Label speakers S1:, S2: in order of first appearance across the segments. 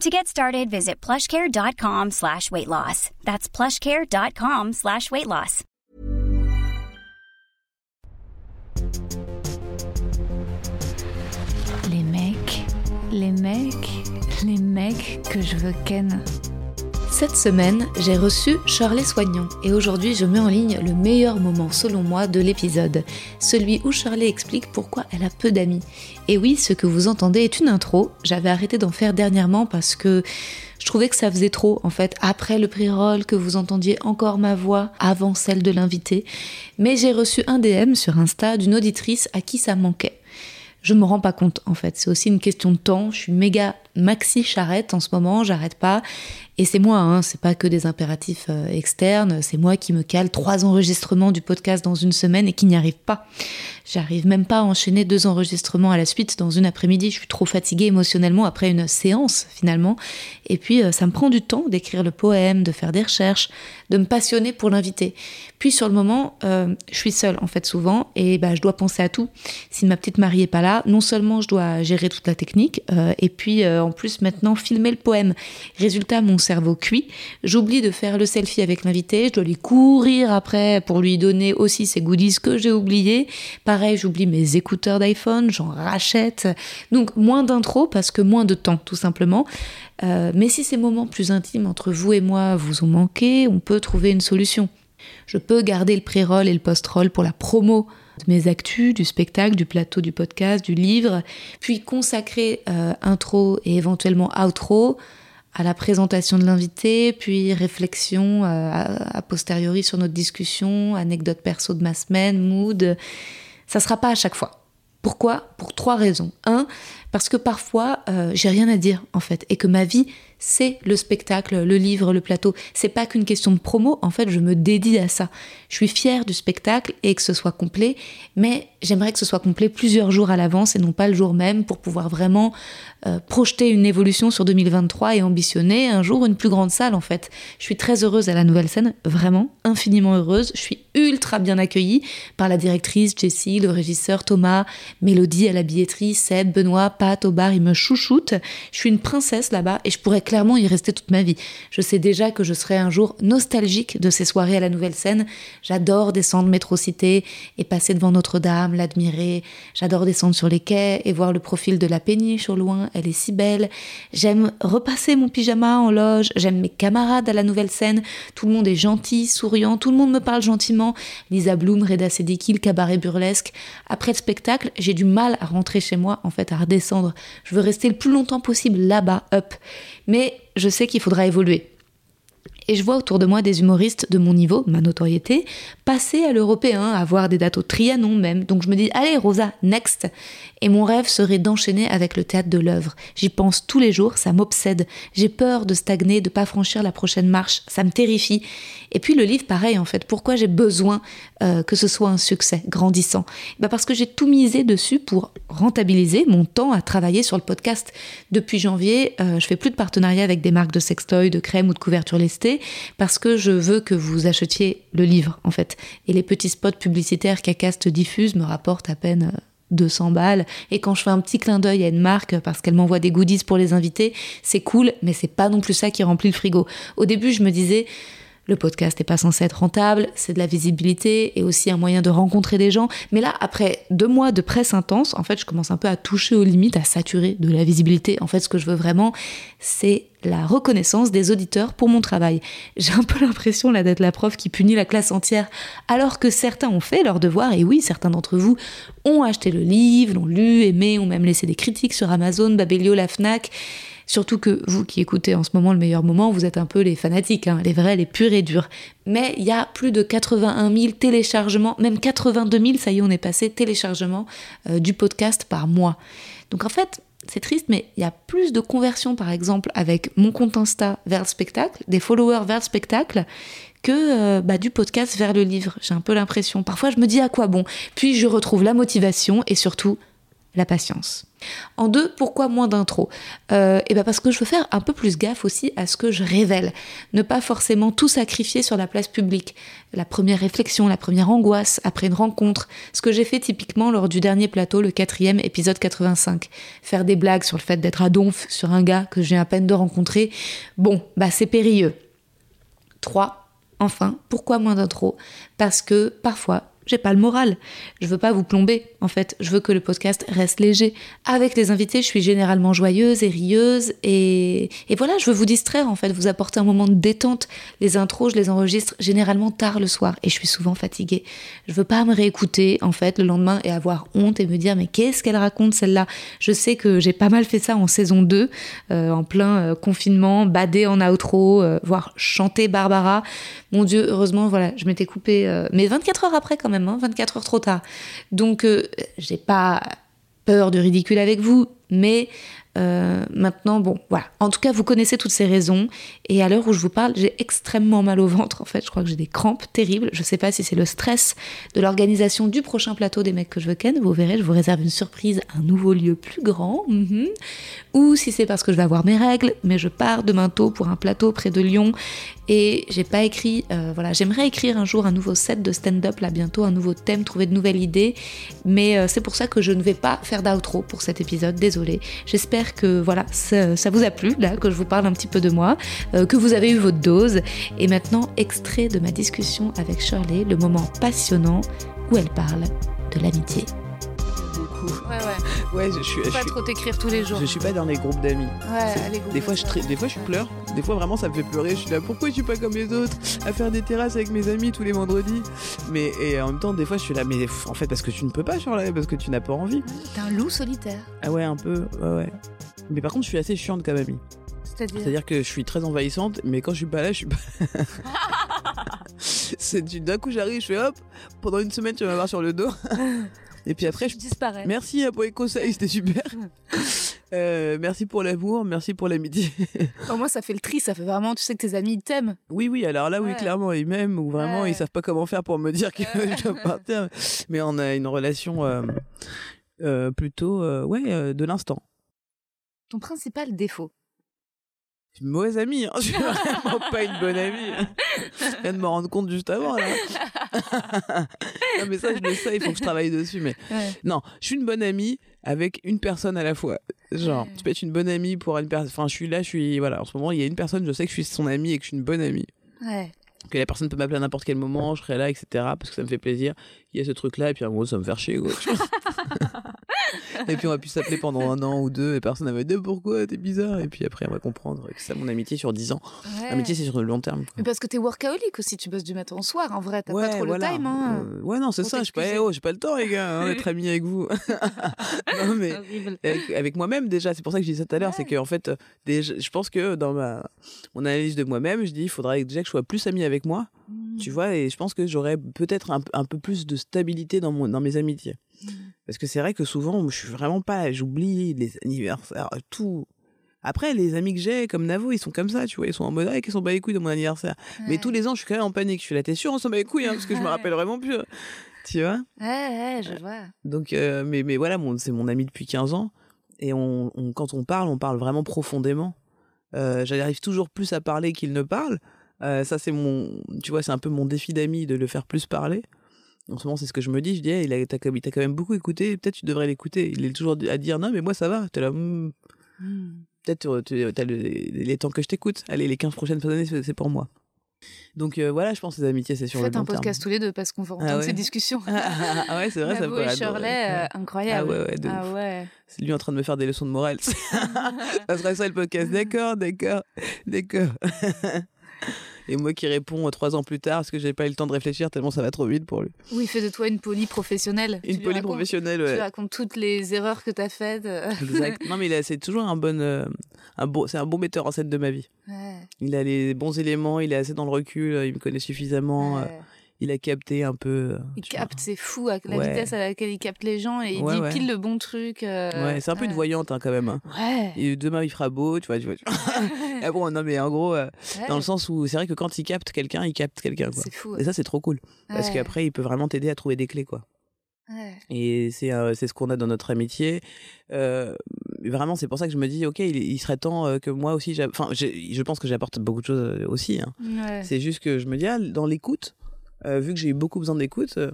S1: To get started, visit plushcare.com slash weight loss. That's plushcare.com slash weight loss.
S2: Les mecs, les mecs, les mecs que je veux ken. Cette semaine, j'ai reçu Shirley Soignon et aujourd'hui je mets en ligne le meilleur moment selon moi de l'épisode, celui où Shirley explique pourquoi elle a peu d'amis. Et oui, ce que vous entendez est une intro, j'avais arrêté d'en faire dernièrement parce que je trouvais que ça faisait trop en fait, après le pré-roll, que vous entendiez encore ma voix avant celle de l'invité, mais j'ai reçu un DM sur Insta d'une auditrice à qui ça manquait je me rends pas compte en fait. C'est aussi une question de temps. Je suis méga maxi charrette en ce moment, j'arrête pas. Et c'est moi, hein, c'est pas que des impératifs euh, externes, c'est moi qui me cale trois enregistrements du podcast dans une semaine et qui n'y arrive pas. J'arrive même pas à enchaîner deux enregistrements à la suite dans une après-midi, je suis trop fatiguée émotionnellement après une séance finalement. Et puis euh, ça me prend du temps d'écrire le poème, de faire des recherches, de me passionner pour l'invité. Puis sur le moment, euh, je suis seule en fait souvent et bah, je dois penser à tout. Si ma petite Marie est pas là, non seulement je dois gérer toute la technique, et puis en plus maintenant filmer le poème. Résultat, mon cerveau cuit. J'oublie de faire le selfie avec l'invité. Je dois lui courir après pour lui donner aussi ses goodies que j'ai oubliés. Pareil, j'oublie mes écouteurs d'iPhone, j'en rachète. Donc moins d'intro parce que moins de temps, tout simplement. Euh, mais si ces moments plus intimes entre vous et moi vous ont manqué, on peut trouver une solution. Je peux garder le pré-roll et le post-roll pour la promo de mes actus, du spectacle, du plateau, du podcast, du livre, puis consacrer euh, intro et éventuellement outro à la présentation de l'invité, puis réflexion euh, a, posteriori sur notre discussion, anecdote perso de ma semaine, mood. Ça sera pas à chaque fois. Pourquoi? Pour trois raisons. Un, parce que parfois euh, j'ai rien à dire en fait, et que ma vie c'est le spectacle, le livre, le plateau. C'est pas qu'une question de promo, en fait, je me dédie à ça. Je suis fière du spectacle et que ce soit complet, mais j'aimerais que ce soit complet plusieurs jours à l'avance et non pas le jour même pour pouvoir vraiment euh, projeter une évolution sur 2023 et ambitionner un jour une plus grande salle, en fait. Je suis très heureuse à la nouvelle scène, vraiment infiniment heureuse. Je suis ultra bien accueillie par la directrice Jessie, le régisseur Thomas, Mélodie à la billetterie, Seb, Benoît, Au bar, ils me chouchoutent. Je suis une princesse là-bas et je pourrais clairement y rester toute ma vie. Je sais déjà que je serai un jour nostalgique de ces soirées à la nouvelle scène. J'adore descendre métro cité et passer devant Notre-Dame, l'admirer. J'adore descendre sur les quais et voir le profil de la péniche au loin. Elle est si belle. J'aime repasser mon pyjama en loge. J'aime mes camarades à la nouvelle scène. Tout le monde est gentil, souriant. Tout le monde me parle gentiment. Lisa Bloom, Reda Sediki, le cabaret burlesque. Après le spectacle, j'ai du mal à rentrer chez moi, en fait, à redescendre. Je veux rester le plus longtemps possible là-bas, up. Mais je sais qu'il faudra évoluer. Et je vois autour de moi des humoristes de mon niveau, ma notoriété, passer à l'européen, avoir des dates au Trianon même. Donc je me dis, allez Rosa, next. Et mon rêve serait d'enchaîner avec le théâtre de l'œuvre. J'y pense tous les jours, ça m'obsède. J'ai peur de stagner, de pas franchir la prochaine marche, ça me terrifie. Et puis le livre, pareil en fait. Pourquoi j'ai besoin euh, que ce soit un succès grandissant? Bah Parce que j'ai tout misé dessus pour rentabiliser mon temps à travailler sur le podcast. Depuis janvier, euh, je fais plus de partenariat avec des marques de sextoy, de crème ou de couverture lestée parce que je veux que vous achetiez le livre en fait. Et les petits spots publicitaires qu'Acast diffuse me rapportent à peine 200 balles. Et quand je fais un petit clin d'œil à une marque parce qu'elle m'envoie des goodies pour les invités, c'est cool, mais c'est pas non plus ça qui remplit le frigo. Au début, je me disais, le podcast n'est pas censé être rentable, c'est de la visibilité et aussi un moyen de rencontrer des gens. Mais là, après deux mois de presse intense, en fait, je commence un peu à toucher aux limites, à saturer de la visibilité. En fait, ce que je veux vraiment, c'est la reconnaissance des auditeurs pour mon travail. J'ai un peu l'impression là d'être la prof qui punit la classe entière, alors que certains ont fait leur devoir, et oui, certains d'entre vous ont acheté le livre, l'ont lu, aimé, ont même laissé des critiques sur Amazon, Babelio, la FNAC. Surtout que vous qui écoutez en ce moment le meilleur moment, vous êtes un peu les fanatiques, hein, les vrais, les purs et durs. Mais il y a plus de 81 000 téléchargements, même 82 000, ça y est, on est passé, téléchargements euh, du podcast par mois. Donc en fait, c'est triste, mais il y a plus de conversions, par exemple, avec mon compte Insta vers le spectacle, des followers vers le spectacle, que euh, bah, du podcast vers le livre. J'ai un peu l'impression. Parfois, je me dis à quoi bon? Puis je retrouve la motivation et surtout la patience. En deux, pourquoi moins d'intro? Euh, Et ben parce que je veux faire un peu plus gaffe aussi à ce que je révèle. Ne pas forcément tout sacrifier sur la place publique. La première réflexion, la première angoisse après une rencontre. Ce que j'ai fait typiquement lors du dernier plateau, le quatrième épisode 85. Faire des blagues sur le fait d'être à donf sur un gars que j'ai à peine de rencontrer. Bon, bah c'est périlleux. 3. Enfin, pourquoi moins d'intro? Parce que parfois, j'ai pas le moral. Je veux pas vous plomber, en fait. Je veux que le podcast reste léger. Avec les invités, je suis généralement joyeuse et rieuse. Et, voilà, je veux vous distraire, en fait, vous apporter un moment de détente. Les intros, je les enregistre généralement tard le soir et je suis souvent fatiguée. Je veux pas me réécouter, en fait, le lendemain et avoir honte et me dire, mais qu'est-ce qu'elle raconte, celle-là? Je sais que j'ai pas mal fait ça en saison 2, euh, en plein euh, confinement, bader en outro, euh, voire chanter Barbara. Mon Dieu, heureusement, voilà, je m'étais coupée, mais 24 heures après, quand même 24 hein, heures trop tard. Donc, euh, j'ai pas peur du ridicule avec vous, mais euh, maintenant, bon, voilà. En tout cas, vous connaissez toutes ces raisons. Et à l'heure où je vous parle, j'ai extrêmement mal au ventre. En fait, je crois que j'ai des crampes terribles. Je sais pas si c'est le stress de l'organisation du prochain plateau des mecs que je veux ken. Vous verrez, je vous réserve une surprise, un nouveau lieu plus grand. Mhm. Ou si c'est parce que je vais avoir mes règles, mais je pars demain tôt pour un plateau près de Lyon. Et j'ai pas écrit, euh, voilà, j'aimerais écrire un jour un nouveau set de stand-up là bientôt, un nouveau thème, trouver de nouvelles idées. Mais euh, c'est pour ça que je ne vais pas faire d'outro pour cet épisode. Désolée. J'espère que voilà, ça, vous a plu, là, que je vous parle un petit peu de moi, euh, que vous avez eu votre dose. Et maintenant, extrait de ma discussion avec Shirley, le moment passionnant où elle parle de l'amitié.
S3: Ouais, ouais. Ouais, je suis. pas trop t'écrire tous les jours.
S4: Je suis pas dans les groupes d'amis.
S3: Ouais,
S4: des fois, je des fois, je pleure. Des fois, vraiment, ça me fait pleurer. Je suis là, pourquoi je suis pas comme les autres à faire des terrasses avec mes amis tous les vendredis? Mais et en même temps, des fois, je suis là, mais en fait, parce que tu ne peux pas, Shirley, parce que tu n'as pas envie.
S3: T'es un loup solitaire.
S4: Ah ouais, un peu. Ouais, ouais. Mais par contre, je suis assez chiante comme amie.
S3: C'est-à-dire?
S4: Que je suis très envahissante, mais quand je suis pas là, je suis pas. c'est d'un coup j'arrive, je fais hop, pendant une semaine tu vas m'avoir sur le dos. Et puis après,
S3: je, disparais.
S4: Merci pour les conseils, c'était super. Euh, merci pour l'amour, merci pour l'amitié.
S3: Pour moi, ça fait le tri, ça fait vraiment, tu sais que tes amis t'aiment.
S4: Oui, oui, alors là, oui, clairement, ils m'aiment ou vraiment ils savent pas comment faire pour me dire que je dois partir. Mais on a une relation euh, euh, plutôt, ouais, de l'instant
S3: ton principal défaut
S4: une mauvaise amie, hein. je suis vraiment pas une bonne amie. Je viens de me rendre compte juste avant là. non mais ça je le sais, il faut que je travaille dessus. Mais non, je suis une bonne amie avec une personne à la fois. Genre, tu peux être une bonne amie pour une personne. Enfin, je suis là, je suis voilà. En ce moment, il y a une personne, je sais que je suis son amie et que je suis une bonne amie.
S3: Ouais.
S4: Que la personne peut m'appeler à n'importe quel moment, je serai là, etc. Parce que ça me fait plaisir. Il y a ce truc là et puis en gros ça me fait chier. Quoi. et puis on a pu s'appeler pendant un an ou deux et personne n'avait dit pourquoi t'es bizarre? Et puis après on va comprendre que c'est mon amitié sur dix ans. L'amitié c'est sur le long terme.
S3: Mais parce que t'es workaholic aussi, tu bosses du matin au soir. En vrai, t'as pas trop le time. Hein.
S4: Euh, ouais, non, c'est ça. Je pas, oh, j'ai pas le temps, les gars, hein, d'être ami avec vous. non, mais avec, moi-même déjà, c'est pour ça que je dis ça tout à l'heure, c'est que en fait, déjà, je pense que dans ma mon analyse de moi-même, je dis il faudrait déjà que je sois plus ami avec moi. Mmh. Tu vois, et je pense que j'aurais peut-être un, un, peu plus de stabilité dans, mon, dans mes amitiés. Mmh. Parce que c'est vrai que souvent, je suis vraiment pas, j'oublie les anniversaires, tout. Après, les amis que j'ai, comme Navo, ils sont comme ça, tu vois, ils sont en mode, ah, ils sont pas les couilles de mon anniversaire. Mais tous les ans, je suis quand même en panique. Je suis là, t'es sûr, on s'en bat les couilles, hein, parce que je me rappelle vraiment plus. Hein. Tu vois?
S3: Ouais, ouais, je vois.
S4: Donc, euh, mais, mais voilà, c'est mon ami depuis 15 ans. Et on, quand on parle, on parle vraiment profondément. Euh, J'arrive toujours plus à parler qu'il ne parle. Euh, ça, c'est mon, tu vois, c'est un peu mon défi d'ami de le faire plus parler. En ce moment, c'est ce que je me dis. Je dis, il, a, quand même beaucoup écouté. Peut-être tu devrais l'écouter. Il est toujours à dire, non, mais moi, ça va. là, hmm. Hmm. peut-être tu as les temps que je t'écoute. Allez, les 15 prochaines années, c'est pour moi. Donc euh, voilà, je pense que les amitiés, c'est sur
S2: Faites
S4: le long
S2: un podcast tous les deux parce qu'on va entendre
S4: Ah ouais?
S2: ces discussions.
S4: ah ouais, c'est vrai, ça pourrait
S2: et. Shirley, euh, incroyable.
S4: Ah ouais, ouais, de
S2: Ah ouais.
S4: C'est lui en train de me faire des leçons de morale. ça serait ça le podcast. D'accord, d'accord, d'accord. Et moi qui réponds trois ans plus tard parce que j'ai pas eu le temps de réfléchir tellement ça va trop vite pour lui.
S2: Oui, il fait de toi une poly professionnelle. Tu
S4: Une poly professionnelle,
S2: Tu
S4: ouais.
S2: racontes toutes les erreurs que tu as faites.
S4: Exact. Non mais il a- c'est toujours un bon, euh, un bon, c'est un bon metteur en scène de ma vie.
S2: Ouais,
S4: Il a les bons éléments, il est assez dans le recul, il me connaît suffisamment, euh. Il a capté un peu. euh,
S2: Il capte, c'est fou, à la
S4: Ouais.
S2: vitesse à laquelle il capte les gens et il
S4: Ouais,
S2: dit
S4: ouais.
S2: pile le bon truc. euh,
S4: Ouais, c'est un peu une voyante hein, quand même. hein.
S2: Ouais.
S4: Et demain il fera beau, tu vois. Tu vois, tu vois. Ah bon, non mais en gros, euh, dans le sens où c'est vrai que quand il capte quelqu'un, il capte quelqu'un.
S2: C'est fou.
S4: Et ça c'est trop cool parce qu'après il peut vraiment t'aider à trouver des clés quoi.
S2: Ouais.
S4: Et c'est euh, c'est ce qu'on a dans notre amitié. Euh, vraiment, c'est pour ça que je me dis, ok, il, il serait temps euh, que moi aussi, enfin, je pense que j'apporte beaucoup de choses aussi. hein.
S2: Ouais.
S4: C'est juste que je me dis, ah, dans l'écoute, euh, vu que j'ai eu beaucoup besoin d'écoute euh,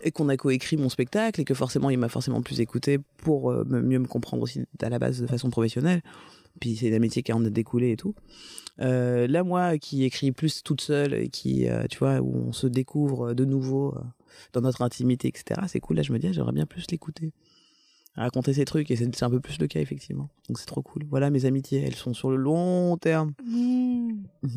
S4: et qu'on a coécrit mon spectacle et que forcément il m'a forcément plus écouté pour euh, mieux me comprendre aussi à la base de façon professionnelle. Puis c'est l'amitié qui en a découlé et tout. Là, moi, qui écris plus toute seule et qui, tu vois, où on se découvre de nouveau dans notre intimité, etc. C'est cool. Là, je me dis, ah, j'aimerais bien plus l'écouter, raconter ses trucs et c'est c'est un peu plus le cas effectivement. Donc c'est trop cool. Voilà, mes amitiés, elles sont sur le long terme.
S2: Mmh.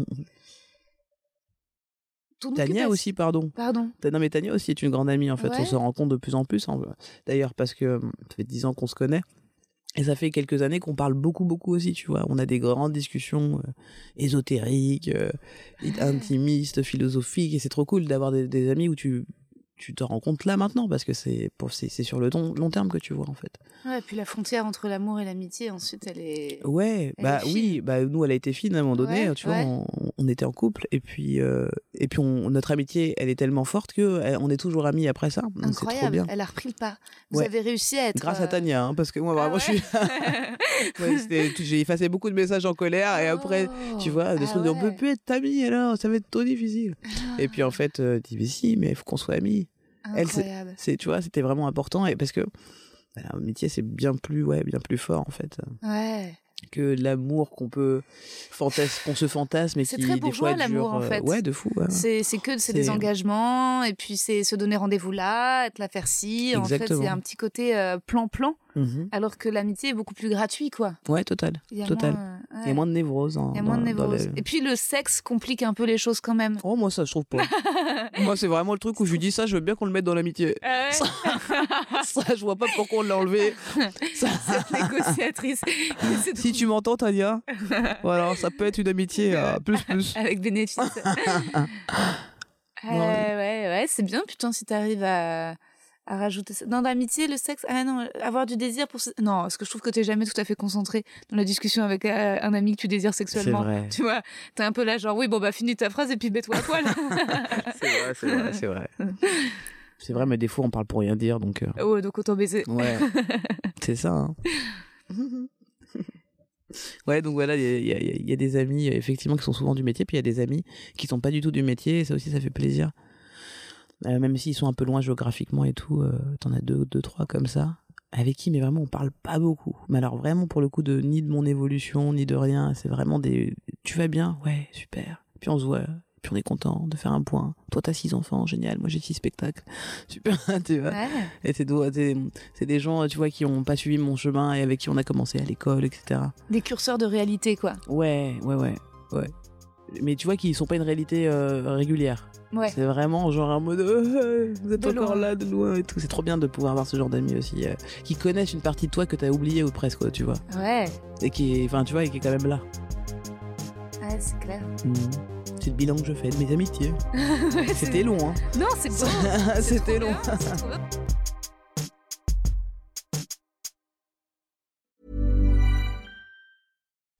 S4: Tania aussi, pardon.
S2: Pardon.
S4: Non, mais Tania aussi est une grande amie, en fait.
S2: Ouais.
S4: On se rend compte de plus en plus. hein. D'ailleurs, parce que hum, ça fait dix ans qu'on se connaît. Et ça fait quelques années qu'on parle beaucoup, beaucoup aussi, tu vois. On a des grandes discussions euh, ésotériques, euh, intimistes, philosophiques. Et c'est trop cool d'avoir des, des amis où tu, tu te rends compte là maintenant, parce que c'est pour- c'est sur le long, long terme que tu vois, en fait.
S2: Ouais, puis la frontière entre l'amour et l'amitié, ensuite, elle est.
S4: Ouais,
S2: Elle
S4: bah
S2: est
S4: oui, bah nous elle a été fine à un moment donné,
S2: Ouais,
S4: tu vois, on, on était en couple et puis euh, et puis on, notre amitié elle est tellement forte que euh, on est toujours amis après ça, c'est trop
S2: Incroyable.
S4: bien.
S2: Elle a repris le pas. Vous
S4: Ouais.
S2: avez réussi à être.
S4: Grâce à
S2: euh,
S4: Tania, hein, parce que moi
S2: ah
S4: vraiment je suis, j'ai effacé beaucoup de messages en colère et après tu
S2: Oh.
S4: vois des
S2: Ah
S4: trucs on peut plus être amis alors ça va être trop difficile. Et puis en fait euh, tu dis mais si mais il faut qu'on soit amis. Elle, c'est-
S2: Incroyable.
S4: Tu vois c'était vraiment important et parce que bah, l'amitié c'est bien plus ouais bien plus fort en fait
S2: Ouais.
S4: que l'amour qu'on peut fantasme qu'on se fantasme et
S2: C'est
S4: qui
S2: très
S4: des
S2: bourgeois,
S4: fois
S2: l'amour,
S4: dure,
S2: en
S4: euh,
S2: fait.
S4: ouais de fou ouais.
S2: C'est c'est que c'est des
S4: C'est-
S2: engagements et puis c'est se donner rendez-vous là, être la faire ci. En fait, c'est un petit côté euh, plan-plan,
S4: Mhm.
S2: alors que l'amitié est beaucoup plus gratuit, quoi.
S4: ouais total Total.
S2: moins, euh,
S4: il y
S2: ouais.
S4: a moins de névrose hein,
S2: Il y a moins de
S4: dans-
S2: névrose. Et puis le sexe complique un peu les choses quand même.
S4: oh moi ça je trouve pas moi c'est vraiment le truc où je lui dis ça je veux bien qu'on le mette dans l'amitié ça je vois pas pourquoi on l'a enlevé Ça-
S2: Cette négociatrice.
S4: Si tu m'entends Tania voilà ça peut être une amitié euh, plus plus
S2: Avec bénéfice. Euh, ouais, ouais, c'est bien, putain, si t'arrives à, à rajouter ça. Dans l'amitié, le sexe, ah non, avoir du désir pour. Non, parce que je trouve que t'es jamais tout à fait concentré dans la discussion avec euh, un ami que tu désires sexuellement.
S4: vrai.
S2: Tu vois, t'es un peu là, genre, oui, bon, bah, finis ta phrase et puis mets-toi à poil.
S4: c'est vrai c'est vrai c'est vrai c'est vrai mais des fois on parle pour rien dire donc euh,
S2: ouais, donc autant baiser.
S4: Ouais, c'est ça. hein. ouais, donc voilà, il y a, y a- y a des amis euh, effectivement qui sont souvent du métier, puis il y a des amis qui sont pas du tout du métier, et ça aussi ça fait plaisir. Euh, même s'ils sont un peu loin géographiquement et tout, euh, t'en as deux, deux, trois comme ça, avec qui, mais vraiment on parle pas beaucoup. Mais alors vraiment pour le coup de ni de mon évolution, ni de rien, c'est vraiment des. Tu vas bien? Ouais, super. Puis on se voit, puis on est content de faire un point. Toi t'as six enfants, génial. Moi j'ai six spectacles, super. tu vois
S2: Ouais.
S4: et c'est des gens, tu vois, qui ont pas suivi mon chemin et avec qui on a commencé à l'école, etc.
S2: Des curseurs de réalité, quoi.
S4: Ouais, ouais, ouais, ouais. Mais tu vois qu'ils sont pas une réalité euh, régulière.
S2: Ouais.
S4: C'est vraiment genre un mode euh, vous êtes
S2: De
S4: encore
S2: loin.
S4: là de loin et tout. C'est trop bien de pouvoir avoir ce genre d'amis aussi euh, qui connaissent une partie de toi que t'as oublié ou presque, quoi, tu vois.
S2: Ouais.
S4: Et qui, est- enfin, tu vois, et qui est quand même là.
S2: Ouais, c'est clair.
S4: Mhm. C'est le bilan que je fais de mes amitiés. C'était long, hein.
S2: Non, c'est. C'est
S4: C'était long.
S2: bien,